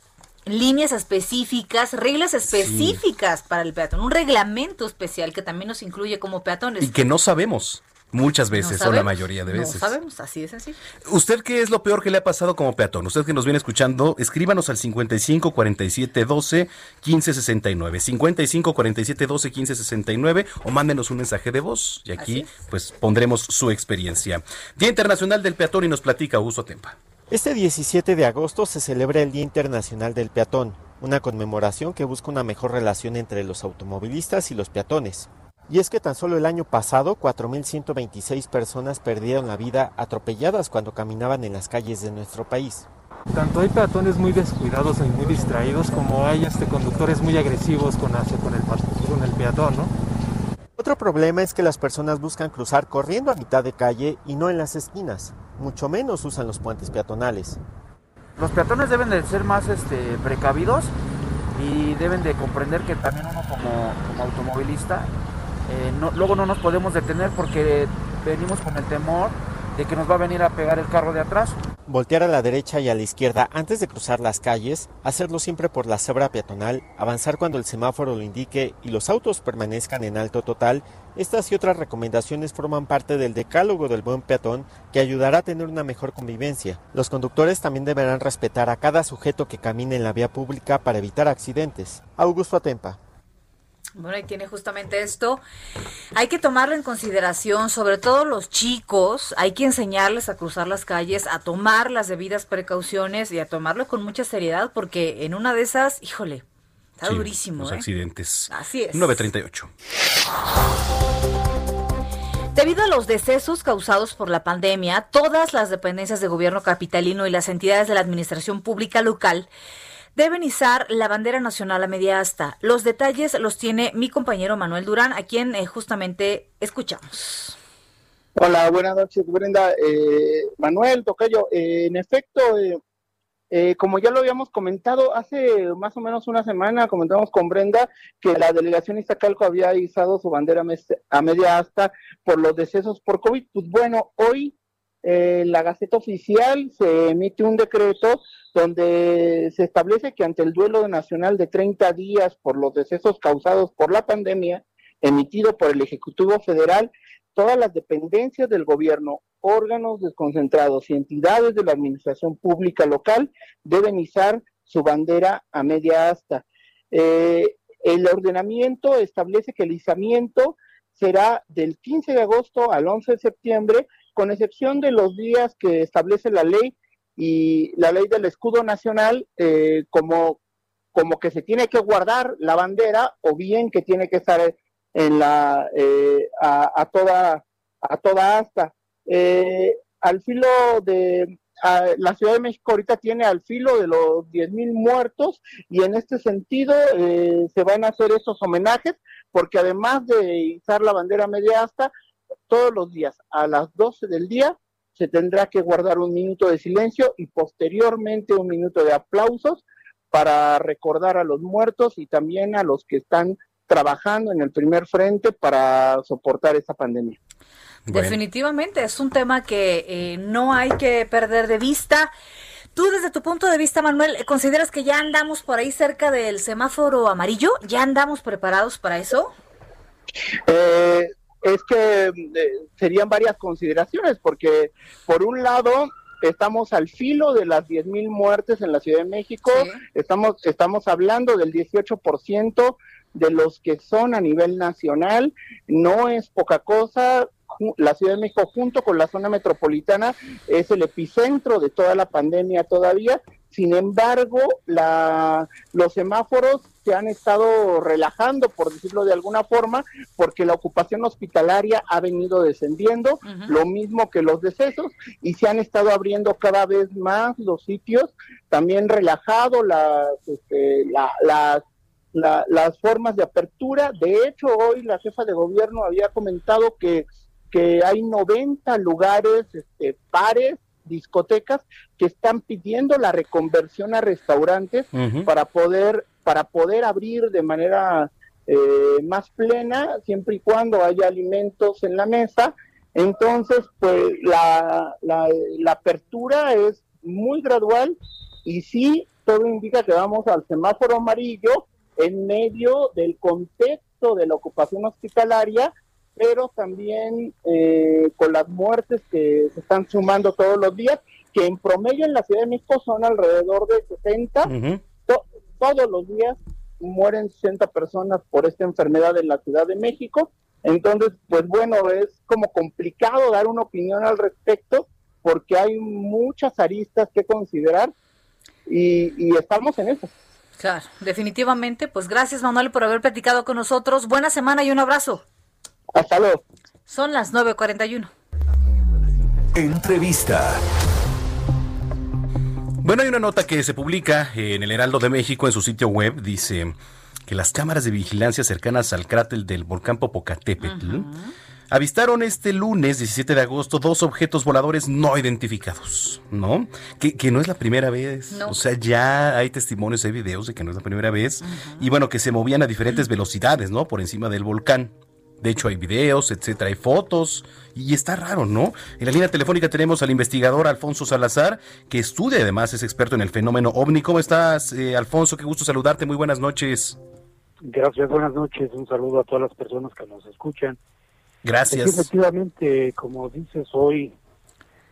líneas específicas, reglas específicas para el peatón, un reglamento especial que también nos incluye como peatones. Y que no sabemos muchas veces, No o la mayoría de veces. No sabemos, así es así. ¿Usted qué es lo peor que le ha pasado como peatón? Usted que nos viene escuchando, escríbanos al 55 47 12 15 69. 55 47 12 15 69 o mándenos un mensaje de voz y aquí pues pondremos su experiencia. Día Internacional del Peatón y nos platica Uso Tempa. Este 17 de agosto se celebra el Día Internacional del Peatón, una conmemoración que busca una mejor relación entre los automovilistas y los peatones. Y es que tan solo el año pasado 4.126 personas perdieron la vida atropelladas cuando caminaban en las calles de nuestro país. Tanto hay peatones muy descuidados y muy distraídos como hay este, conductores muy agresivos con, con, el, con el peatón, ¿no? Otro problema es que las personas buscan cruzar corriendo a mitad de calle y no en las esquinas, mucho menos usan los puentes peatonales. Los peatones deben de ser más este, precavidos y deben de comprender que también uno como, automovilista, eh, luego no nos podemos detener porque venimos con el temor de que nos va a venir a pegar el carro de atrás. Voltear a la derecha y a la izquierda antes de cruzar las calles, hacerlo siempre por la cebra peatonal, avanzar cuando el semáforo lo indique y los autos permanezcan en alto total, estas y otras recomendaciones forman parte del decálogo del buen peatón que ayudará a tener una mejor convivencia. Los conductores también deberán respetar a cada sujeto que camine en la vía pública para evitar accidentes. Augusto Atempa. Bueno, ahí tiene justamente esto. Hay que tomarlo en consideración, sobre todo los chicos, hay que enseñarles a cruzar las calles, a tomar las debidas precauciones y a tomarlo con mucha seriedad porque en una de esas, híjole, está Sí, durísimo. Los ¿eh? accidentes. Así es. 938. Debido a los decesos causados por la pandemia, todas las dependencias de gobierno capitalino y las entidades de la administración pública local deben izar la bandera nacional a media asta. Los detalles los tiene mi compañero Manuel Durán, a quien eh, justamente escuchamos. Hola, buenas noches, Brenda. Eh, Manuel, Tocayo, eh, en efecto, eh, como ya lo habíamos comentado, hace más o menos una semana comentamos con Brenda que la delegación Iztacalco había izado su bandera a media asta por los decesos por COVID. Pues bueno, hoy eh, la Gaceta Oficial se emite un decreto donde se establece que ante el duelo nacional de 30 días por los decesos causados por la pandemia, emitido por el Ejecutivo Federal, todas las dependencias del gobierno, órganos desconcentrados y entidades de la administración pública local deben izar su bandera a media asta. Eh, el ordenamiento establece que el izamiento será del 15 de agosto al 11 de septiembre, con excepción de los días que establece la ley y la ley del escudo nacional, eh, como, como que se tiene que guardar la bandera o bien que tiene que estar en la, eh, a, toda, a toda asta. Eh, al filo de, la Ciudad de México ahorita tiene al filo de los 10.000 muertos y en este sentido eh, se van a hacer esos homenajes porque además de izar la bandera media asta, todos los días a las 12 del día se tendrá que guardar un minuto de silencio y posteriormente un minuto de aplausos para recordar a los muertos y también a los que están trabajando en el primer frente para soportar esta pandemia. Definitivamente, es un tema que eh, no hay que perder de vista. Tú desde tu punto de vista, Manuel, ¿consideras que ya andamos por ahí cerca del semáforo amarillo? ¿Ya andamos preparados para eso? Eh, es que eh, serían varias consideraciones, porque por un lado estamos al filo de las 10.000 muertes en la Ciudad de México, estamos, estamos hablando del 18% de los que son a nivel nacional, no es poca cosa, la Ciudad de México junto con la zona metropolitana es el epicentro de toda la pandemia todavía. Sin embargo, la, los semáforos se han estado relajando, por decirlo de alguna forma, porque la ocupación hospitalaria ha venido descendiendo, lo mismo que los decesos, y se han estado abriendo cada vez más los sitios, también relajado las, este, las las formas de apertura. De hecho, hoy la jefa de gobierno había comentado que que hay 90 lugares, este, pares, discotecas que están pidiendo la reconversión a restaurantes para poder para poder abrir de manera eh, más plena siempre y cuando haya alimentos en la mesa. Entonces pues la, la, la apertura es muy gradual y sí todo indica que vamos al semáforo amarillo en medio del contexto de la ocupación hospitalaria pero también eh, con las muertes que se están sumando todos los días, que en promedio en la Ciudad de México son alrededor de 60, todos los días mueren 60 personas por esta enfermedad en la Ciudad de México. Entonces, pues bueno, es como complicado dar una opinión al respecto porque hay muchas aristas que considerar y, y estamos en eso. Claro, definitivamente. Pues gracias Manuel por haber platicado con nosotros. Buena semana y un abrazo. Hasta luego. Son las 9.41. Entrevista. Bueno, hay una nota que se publica en el Heraldo de México en su sitio web. Dice que las cámaras de vigilancia cercanas al cráter del volcán Popocatépetl avistaron este lunes 17 de agosto dos objetos voladores no identificados, ¿no? Que, no es la primera vez. O sea, ya hay testimonios, hay videos de que no es la primera vez. Y bueno, que se movían a diferentes (clears throat) velocidades, ¿no? Por encima del volcán. De hecho, hay videos, etcétera, hay fotos, y está raro, ¿no? En la línea telefónica tenemos al investigador Alfonso Salazar, que estudia además, es experto en el fenómeno ovni. ¿Cómo estás, eh, Alfonso? Qué gusto saludarte, muy buenas noches. Gracias, buenas noches. Un saludo a todas las personas que nos escuchan. Gracias. efectivamente, como dices, hoy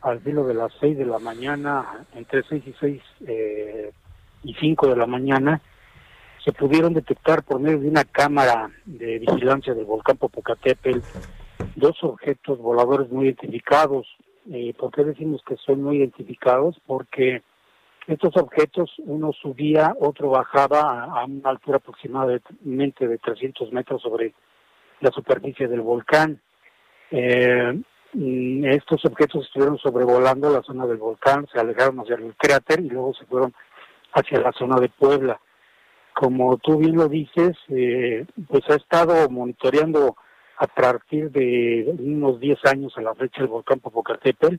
al filo de las seis de la mañana, entre seis y seis eh, y cinco de la mañana, se pudieron detectar por medio de una cámara de vigilancia del volcán Popocatépetl dos objetos voladores no identificados. Eh, ¿Por qué decimos que son no identificados? Porque estos objetos, uno subía, otro bajaba a, una altura aproximadamente de 300 metros sobre la superficie del volcán. Eh, estos objetos estuvieron sobrevolando la zona del volcán, se alejaron hacia el cráter y luego se fueron hacia la zona de Puebla como tú bien lo dices, eh, pues ha estado monitoreando a partir de unos 10 años a la fecha el volcán Popocatépetl.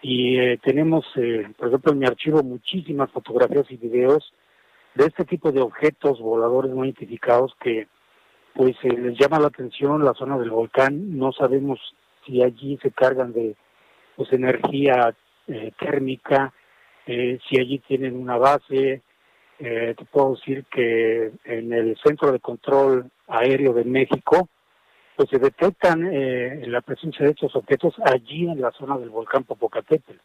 Y eh, tenemos, eh, por ejemplo, en mi archivo muchísimas fotografías y videos de este tipo de objetos voladores no identificados que pues les llama la atención la zona del volcán, no sabemos si allí se cargan de pues energía eh, térmica, eh, si allí tienen una base, eh, te puedo decir que en el Centro de Control Aéreo de México, pues se detectan eh, la presencia de estos objetos allí en la zona del volcán Popocatépetl.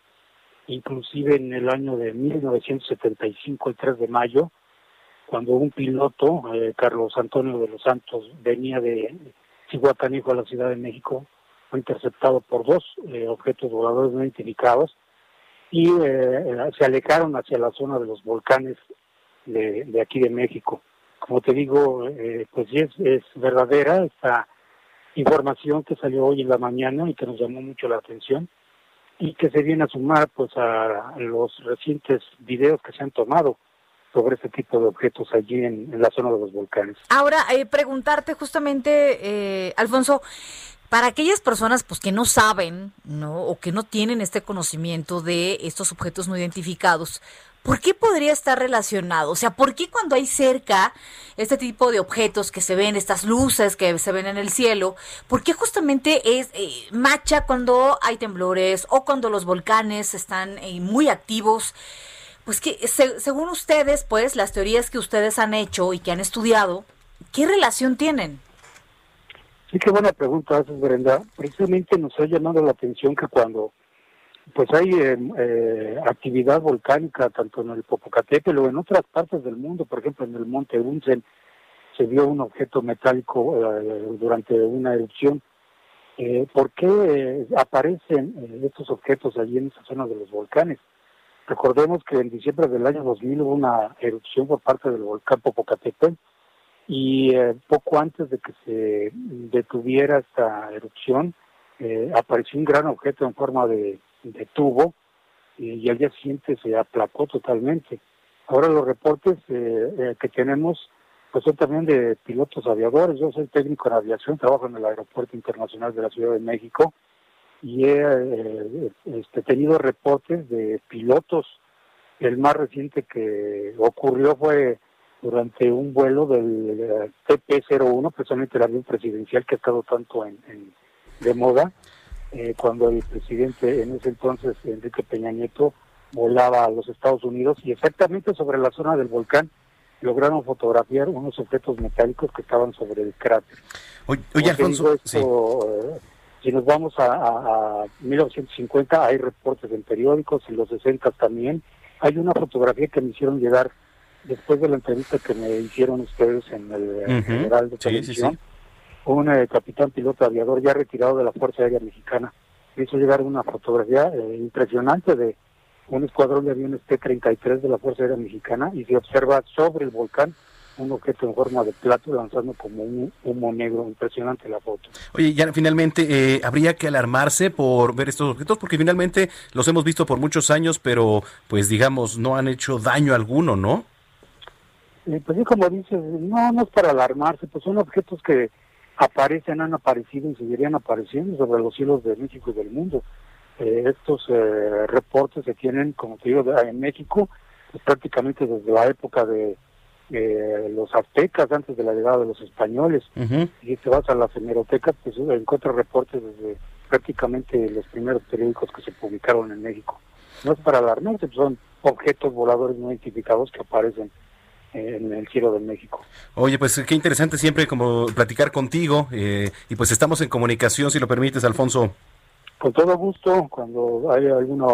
Inclusive en el año de 1975, el 3 de mayo, cuando un piloto, eh, Carlos Antonio de los Santos, venía de Cihuatanejo a la Ciudad de México, fue interceptado por dos eh, objetos voladores no identificados y eh, se alejaron hacia la zona de los volcanes de, aquí de México. Como te digo, eh, pues sí es, es verdadera esta información que salió hoy en la mañana y que nos llamó mucho la atención y que se viene a sumar pues a los recientes videos que se han tomado sobre este tipo de objetos allí en, en la zona de los volcanes. Ahora, eh, preguntarte justamente, eh, Alfonso, para aquellas personas pues que no saben, ¿no? O que no tienen este conocimiento de estos objetos no identificados, ¿por qué podría estar relacionado? O sea, ¿por qué cuando hay cerca este tipo de objetos que se ven, estas luces que se ven en el cielo, por qué justamente es eh, macha cuando hay temblores o cuando los volcanes están eh, muy activos? Pues que se- según ustedes, pues las teorías que ustedes han hecho y que han estudiado, ¿qué relación tienen? Sí, qué buena pregunta Brenda. Precisamente nos ha llamado la atención que cuando pues hay eh, eh, actividad volcánica tanto en el Popocatépetl o en otras partes del mundo, por ejemplo en el Monte Bunsen se vio un objeto metálico eh, durante una erupción. Eh, ¿Por qué aparecen estos objetos allí en esa zona de los volcanes? Recordemos que en diciembre del año 2000 hubo una erupción por parte del volcán Popocatépetl y poco antes de que se detuviera esta erupción apareció un gran objeto en forma de, de tubo y, y al día siguiente se aplacó totalmente. Ahora los reportes eh, eh, que tenemos pues son también de pilotos aviadores. Yo soy técnico en aviación, trabajo en el Aeropuerto Internacional de la Ciudad de México y he eh, este, tenido reportes de pilotos. El más reciente que ocurrió fue durante un vuelo del eh, TP-01, precisamente el avión presidencial que ha estado tanto en, en- de moda, eh, cuando el presidente en ese entonces, Enrique Peña Nieto, volaba a los Estados Unidos y exactamente sobre la zona del volcán lograron fotografiar unos objetos metálicos que estaban sobre el cráter. Oye, oye, Alfonso, esto, eh, si nos vamos a, a- a 1950, hay reportes en periódicos, en los 60 también. Hay una fotografía que me hicieron llegar después de la entrevista que me hicieron ustedes en el eh, Ujú. General de Sí, sí, Un eh, capitán piloto aviador ya retirado de la Fuerza Aérea Mexicana me hizo llegar una fotografía eh, impresionante de un escuadrón de aviones T-33 de la Fuerza Aérea Mexicana y se observa sobre el volcán un objeto en forma de plato lanzando como un humo negro. Impresionante la foto. Oye, ya finalmente, eh, ¿habría que alarmarse por ver estos objetos? Porque finalmente los hemos visto por muchos años, pero pues digamos, no han hecho daño alguno, ¿no? Eh, pues sí, como dices, no, no es para alarmarse, pues son objetos que aparecen, han aparecido y seguirían apareciendo sobre los cielos de México y del mundo. Eh, estos eh, reportes se tienen, como te digo, en México, pues prácticamente desde la época de eh, los aztecas, antes de la llegada de los españoles. Y si te vas a las hemerotecas, pues encuentras reportes desde prácticamente los primeros periódicos que se publicaron en México. No es para alarmarse, pues son objetos voladores no identificados que aparecen en el cielo de México. Oye, pues qué interesante siempre como platicar contigo eh, y pues estamos en comunicación, si lo permites, Alfonso. Con todo gusto, cuando haya alguna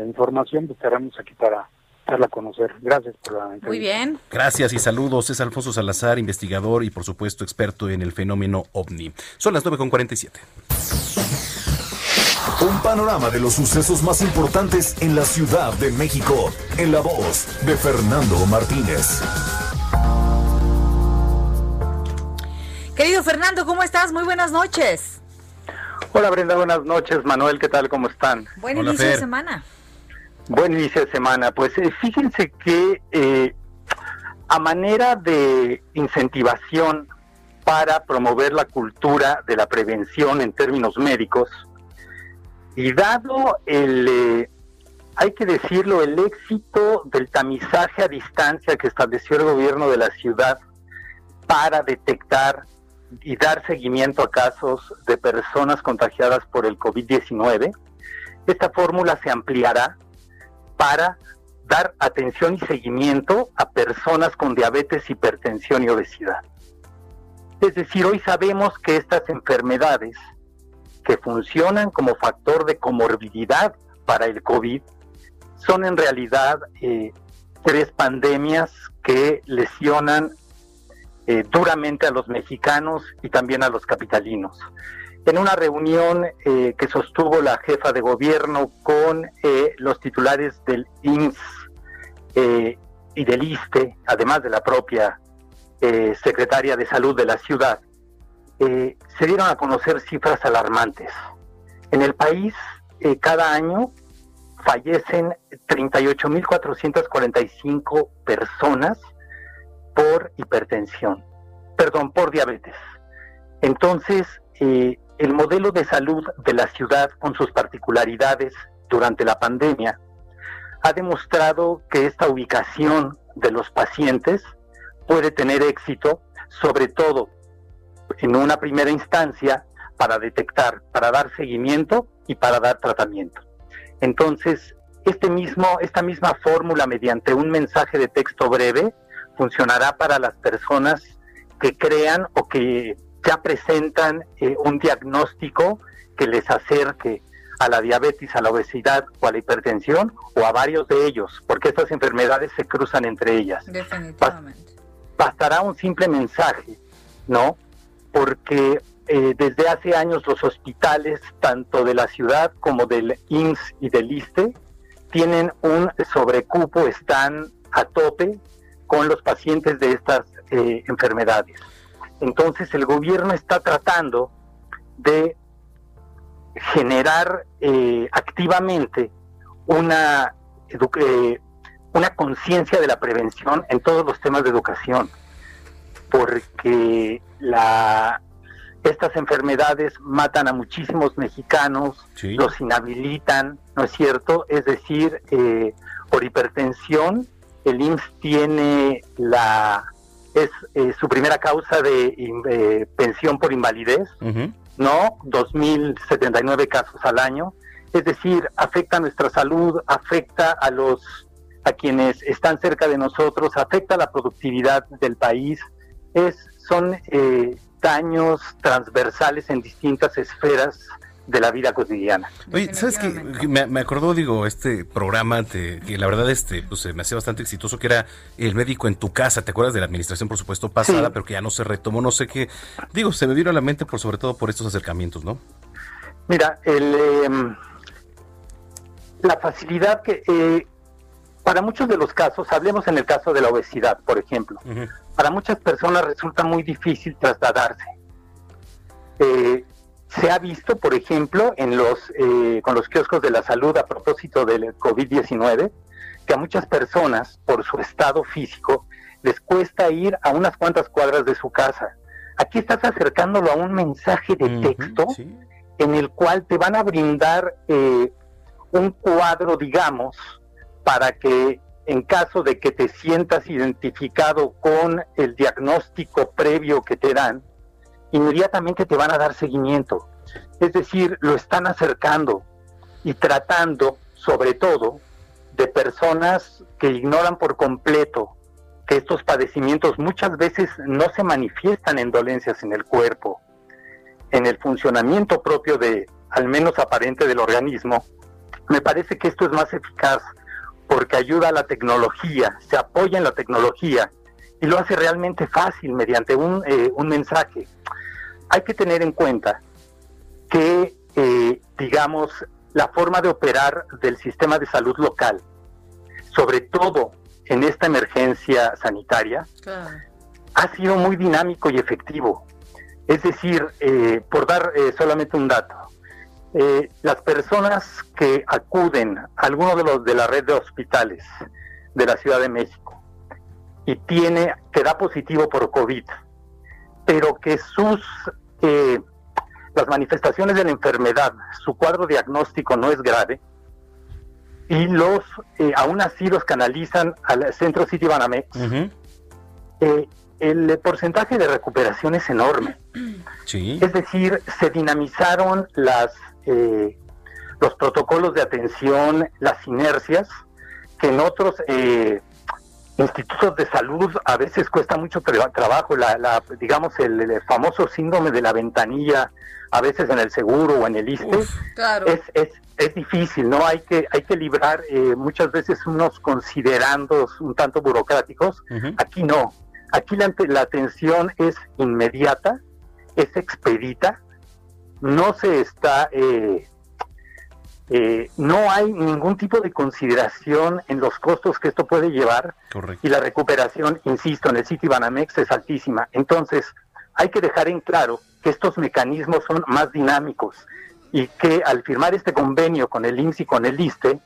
eh, información, pues estaremos aquí para darla a conocer. Gracias por la entrevista. Muy bien. Gracias y saludos. Es Alfonso Salazar, investigador y por supuesto experto en el fenómeno ovni. Son las 9.47. Un panorama de los sucesos más importantes en la Ciudad de México, en la voz de Fernando Martínez. Querido Fernando, ¿cómo estás? Muy buenas noches. Hola Brenda, buenas noches. Manuel, ¿qué tal? ¿Cómo están? Buen inicio de semana. Buen inicio de semana. Pues eh, fíjense que eh, a manera de incentivación para promover la cultura de la prevención en términos médicos, y dado el, eh, hay que decirlo, el éxito del tamizaje a distancia que estableció el gobierno de la ciudad para detectar y dar seguimiento a casos de personas contagiadas por el COVID-19, esta fórmula se ampliará para dar atención y seguimiento a personas con diabetes, hipertensión y obesidad. Es decir, hoy sabemos que estas enfermedades que funcionan como factor de comorbilidad para el COVID son en realidad eh, tres pandemias que lesionan eh, duramente a los mexicanos y también a los capitalinos. En una reunión eh, que sostuvo la jefa de gobierno con los titulares del INS y del ISTE, además de la propia secretaria de salud de la ciudad, se dieron a conocer cifras alarmantes. En el país, cada año fallecen 38.445 personas por hipertensión, perdón, por diabetes. Entonces, eh, el modelo de salud de la ciudad con sus particularidades durante la pandemia ha demostrado que esta ubicación de los pacientes puede tener éxito, sobre todo en una primera instancia, para detectar, para dar seguimiento y para dar tratamiento. Entonces, este mismo, esta misma fórmula mediante un mensaje de texto breve funcionará para las personas que crean o que ya presentan eh, un diagnóstico que les acerque a la diabetes, a la obesidad o a la hipertensión o a varios de ellos, porque estas enfermedades se cruzan entre ellas. Definitivamente. Bastará un simple mensaje, ¿no? Porque eh, desde hace años los hospitales, tanto de la ciudad como del INS y del ISTE, tienen un sobrecupo, están a tope con los pacientes de estas eh, enfermedades. Entonces el gobierno está tratando de generar eh, activamente una, una conciencia de la prevención en todos los temas de educación, porque la, estas enfermedades matan a muchísimos mexicanos, los inhabilitan, ¿no es cierto? Es decir, eh, por hipertensión, el IMSS tiene la es eh, su primera causa de eh, pensión por invalidez, ¿no? 2.079 casos al año. Es decir, afecta a nuestra salud, afecta a los a quienes están cerca de nosotros, afecta a la productividad del país. Es son daños transversales en distintas esferas de la vida cotidiana. Oye, ¿sabes qué? Me, me, acordó, digo, este programa que la verdad este, pues, me hacía bastante exitoso, que era El médico en tu casa, ¿te acuerdas de la administración, por supuesto, pasada, pero que ya no se retomó, no sé qué? Digo, se me vino a la mente, por sobre todo por estos acercamientos, ¿no? Mira, el, em, la facilidad que... Eh, para muchos de los casos, hablemos en el caso de la obesidad, por ejemplo, para muchas personas resulta muy difícil trasladarse. Eh, se ha visto, por ejemplo, en los, eh, con los kioscos de la salud a propósito del COVID-19, que a muchas personas, por su estado físico, les cuesta ir a unas cuantas cuadras de su casa. Aquí estás acercándolo a un mensaje de texto en el cual te van a brindar eh, un cuadro, digamos, para que en caso de que te sientas identificado con el diagnóstico previo que te dan, inmediatamente te van a dar seguimiento. Es decir, lo están acercando y tratando, sobre todo, de personas que ignoran por completo que estos padecimientos muchas veces no se manifiestan en dolencias en el cuerpo, en el funcionamiento propio de, al menos aparente del organismo. Me parece que esto es más eficaz porque ayuda a la tecnología, se apoya en la tecnología y lo hace realmente fácil mediante un, eh, un mensaje. Hay que tener en cuenta que, eh, digamos, la forma de operar del sistema de salud local, sobre todo en esta emergencia sanitaria, ha sido muy dinámico y efectivo. Es decir, eh, por dar solamente un dato, eh, las personas que acuden a alguno de los de la red de hospitales de la Ciudad de México y tiene que da positivo por COVID, pero que sus eh, las manifestaciones de la enfermedad, su cuadro diagnóstico no es grave y los eh, aún así los canalizan al centro City Banamex. el porcentaje de recuperación es enorme. Es decir, se dinamizaron las eh, los protocolos de atención, las inercias, que en otros eh, institutos de salud a veces cuesta mucho trabajo, la, digamos, el, famoso síndrome de la ventanilla, a veces en el seguro o en el ISTE, es, es, es, difícil, ¿no? Hay que, hay que librar eh, muchas veces unos considerandos un tanto burocráticos, aquí no, aquí la, la atención es inmediata, es expedita, no se está... Eh, eh, no hay ningún tipo de consideración en los costos que esto puede llevar. Y la recuperación, insisto, en el sitio Banamex es altísima. Entonces, hay que dejar en claro que estos mecanismos son más dinámicos y que al firmar este convenio con el IMSS y con el ISTE,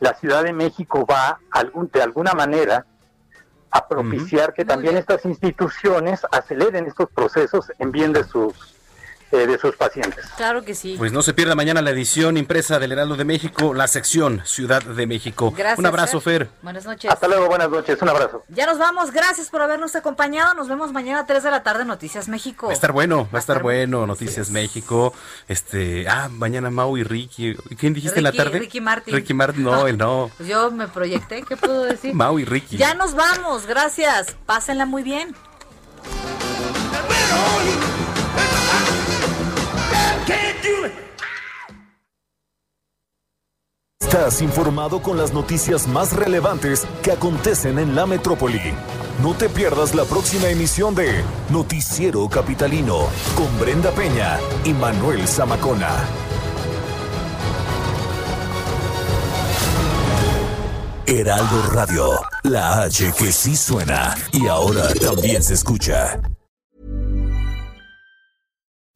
la Ciudad de México va algún, de alguna manera a propiciar que también estas instituciones aceleren estos procesos en bien de sus eh, de sus pacientes. Claro que sí. Pues no se pierda mañana la edición impresa del Heraldo de México, la sección Ciudad de México. Gracias. Un abrazo, Fer. Buenas noches. Hasta luego, buenas noches. Un abrazo. Ya nos vamos. Gracias por habernos acompañado. Nos vemos mañana a 3 de la tarde Noticias México. Va a estar bueno, va a estar bueno. Noticias México. Este, ah, mañana Mau y Ricky. ¿Quién dijiste en la tarde? Ricky Martin. Ricky Martin, no, él no. Pues yo me proyecté, ¿qué puedo decir? Mau y Ricky. Ya nos vamos. Gracias. Pásenla muy bien. Estás informado con las noticias más relevantes que acontecen en la metrópoli. No te pierdas la próxima emisión de Noticiero Capitalino con Brenda Peña y Manuel Zamacona. Heraldo Radio, la H que sí suena y ahora también se escucha.